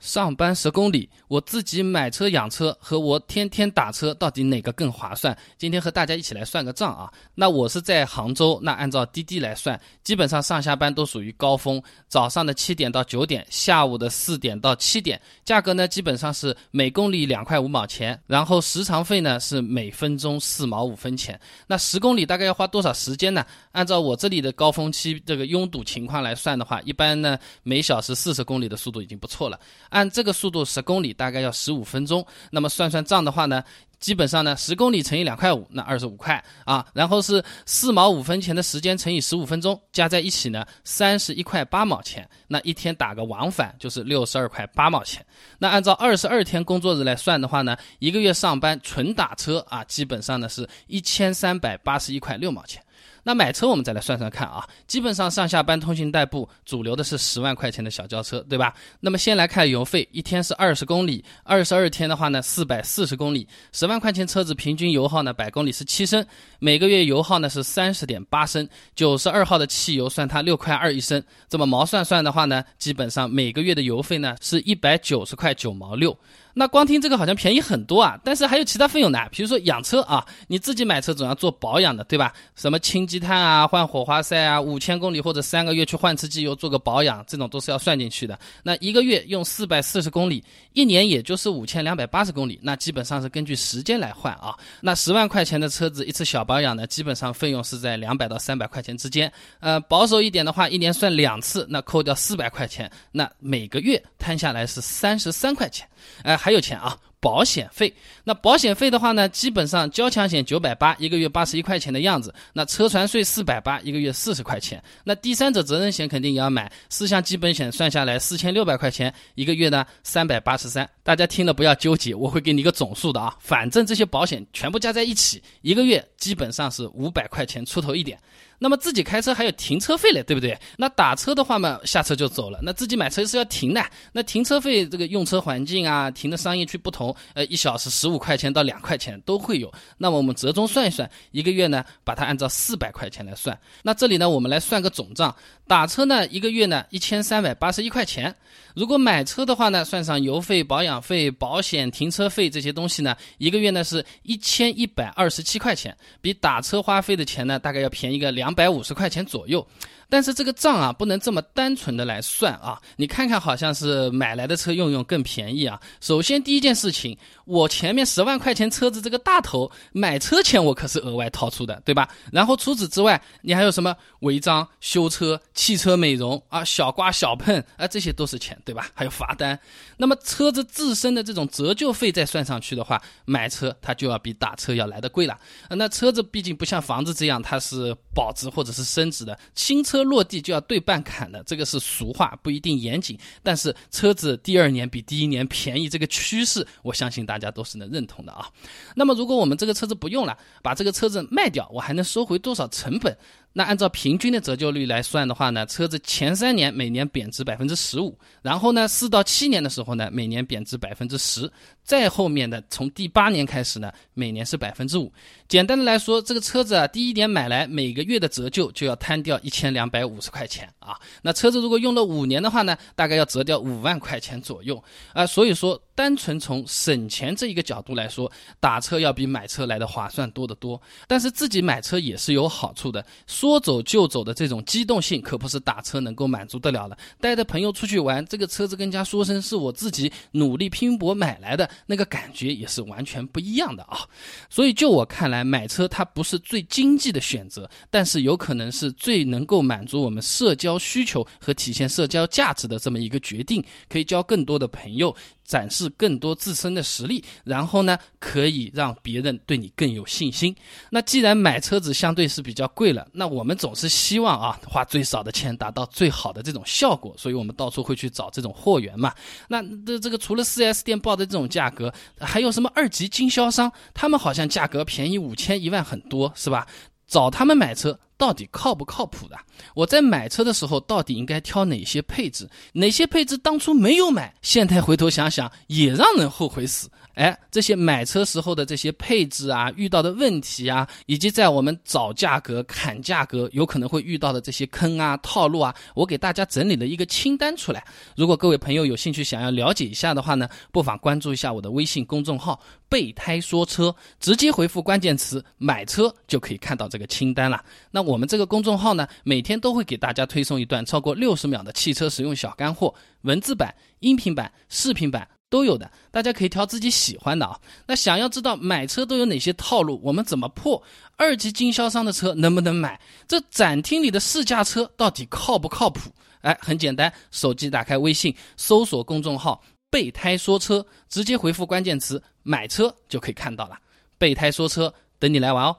上班十公里，我自己买车养车和我天天打车，到底哪个更划算？今天和大家一起来算个账啊。那我是在杭州，那按照滴滴来算，基本上上下班都属于高峰，早上的七点到九点，下午的四点到七点，价格呢基本上是每公里两块五毛钱，然后时长费呢是每分钟四毛五分钱。那十公里大概要花多少时间呢？按照我这里的高峰期这个拥堵情况来算的话，一般呢每小时四十公里的速度已经不错了。按这个速度，十公里大概要十五分钟。那么算算账的话呢，基本上呢，十公里乘以两块五，那二十五块啊。然后是四毛五分钱的时间乘以十五分钟，加在一起呢，三十一块八毛钱。那一天打个往返就是六十二块八毛钱。那按照二十二天工作日来算的话呢，一个月上班纯打车啊，基本上呢是一千三百八十一块六毛钱。那买车我们再来算算看啊，基本上上下班通勤代步，主流的是十万块钱的小轿车，对吧？那么先来看油费，一天是二十公里，二十二天的话呢，四百四十公里，十万块钱车子平均油耗呢，百公里是七升，每个月油耗呢是三十点八升，九十二号的汽油算它六块二一升，这么毛算算的话呢，基本上每个月的油费呢是一百九十块九毛六。那光听这个好像便宜很多啊，但是还有其他费用呢，比如说养车啊，你自己买车总要做保养的，对吧？什么清积碳啊、换火花塞啊，五千公里或者三个月去换次机油做个保养，这种都是要算进去的。那一个月用四百四十公里，一年也就是五千两百八十公里，那基本上是根据时间来换啊。那十万块钱的车子一次小保养呢，基本上费用是在两百到三百块钱之间。呃，保守一点的话，一年算两次，那扣掉四百块钱，那每个月摊下来是三十三块钱。哎。还有钱啊，保险费。那保险费的话呢，基本上交强险九百八，一个月八十一块钱的样子。那车船税四百八，一个月四十块钱。那第三者责任险肯定也要买，四项基本险算下来四千六百块钱，一个月呢三百八十三。大家听了不要纠结，我会给你一个总数的啊，反正这些保险全部加在一起，一个月基本上是五百块钱出头一点。那么自己开车还有停车费嘞，对不对？那打车的话嘛，下车就走了。那自己买车是要停的，那停车费这个用车环境啊，停的商业区不同，呃，一小时十五块钱到两块钱都会有。那么我们折中算一算，一个月呢，把它按照四百块钱来算。那这里呢，我们来算个总账，打车呢，一个月呢一千三百八十一块钱。如果买车的话呢，算上油费、保养费、保险、停车费这些东西呢，一个月呢是一千一百二十七块钱，比打车花费的钱呢，大概要便宜个两百五十块钱左右。但是这个账啊，不能这么单纯的来算啊！你看看，好像是买来的车用用更便宜啊。首先第一件事情，我前面十万块钱车子这个大头买车钱我可是额外掏出的，对吧？然后除此之外，你还有什么违章、修车、汽车美容啊、小刮小碰啊，这些都是钱，对吧？还有罚单。那么车子自身的这种折旧费再算上去的话，买车它就要比打车要来的贵了。那车子毕竟不像房子这样，它是保值或者是升值的，新车。落地就要对半砍的，这个是俗话，不一定严谨。但是车子第二年比第一年便宜，这个趋势，我我相信大家都是能认同的啊。那么如果我们这个车子不用了，把这个车子卖掉，我还能收回多少成本？那按照平均的折旧率来算的话呢，车子前三年每年贬值百分之十五，然后呢四到七年的时候呢每年贬值百分之十，再后面的从第八年开始呢每年是百分之五。简单的来说，这个车子啊第一年买来每个月的折旧就要摊掉一千两百五十块钱啊。那车子如果用了五年的话呢，大概要折掉五万块钱左右啊。所以说，单纯从省钱这一个角度来说，打车要比买车来的划算多得多。但是自己买车也是有好处的。说走就走的这种机动性，可不是打车能够满足得了的。带着朋友出去玩，这个车子跟家说声是我自己努力拼搏买来的，那个感觉也是完全不一样的啊。所以就我看来，买车它不是最经济的选择，但是有可能是最能够满足我们社交需求和体现社交价值的这么一个决定，可以交更多的朋友。展示更多自身的实力，然后呢，可以让别人对你更有信心。那既然买车子相对是比较贵了，那我们总是希望啊，花最少的钱达到最好的这种效果，所以我们到处会去找这种货源嘛。那这这个除了 4S 店报的这种价格，还有什么二级经销商？他们好像价格便宜五千一万很多，是吧？找他们买车。到底靠不靠谱的？我在买车的时候到底应该挑哪些配置？哪些配置当初没有买，现在回头想想也让人后悔死。哎，这些买车时候的这些配置啊，遇到的问题啊，以及在我们找价格、砍价格有可能会遇到的这些坑啊、套路啊，我给大家整理了一个清单出来。如果各位朋友有兴趣想要了解一下的话呢，不妨关注一下我的微信公众号“备胎说车”，直接回复关键词“买车”就可以看到这个清单了。那我我们这个公众号呢，每天都会给大家推送一段超过六十秒的汽车使用小干货，文字版、音频版、视频版。都有的，大家可以挑自己喜欢的啊。那想要知道买车都有哪些套路，我们怎么破？二级经销商的车能不能买？这展厅里的试驾车到底靠不靠谱？哎，很简单，手机打开微信，搜索公众号“备胎说车”，直接回复关键词“买车”就可以看到了。备胎说车，等你来玩哦。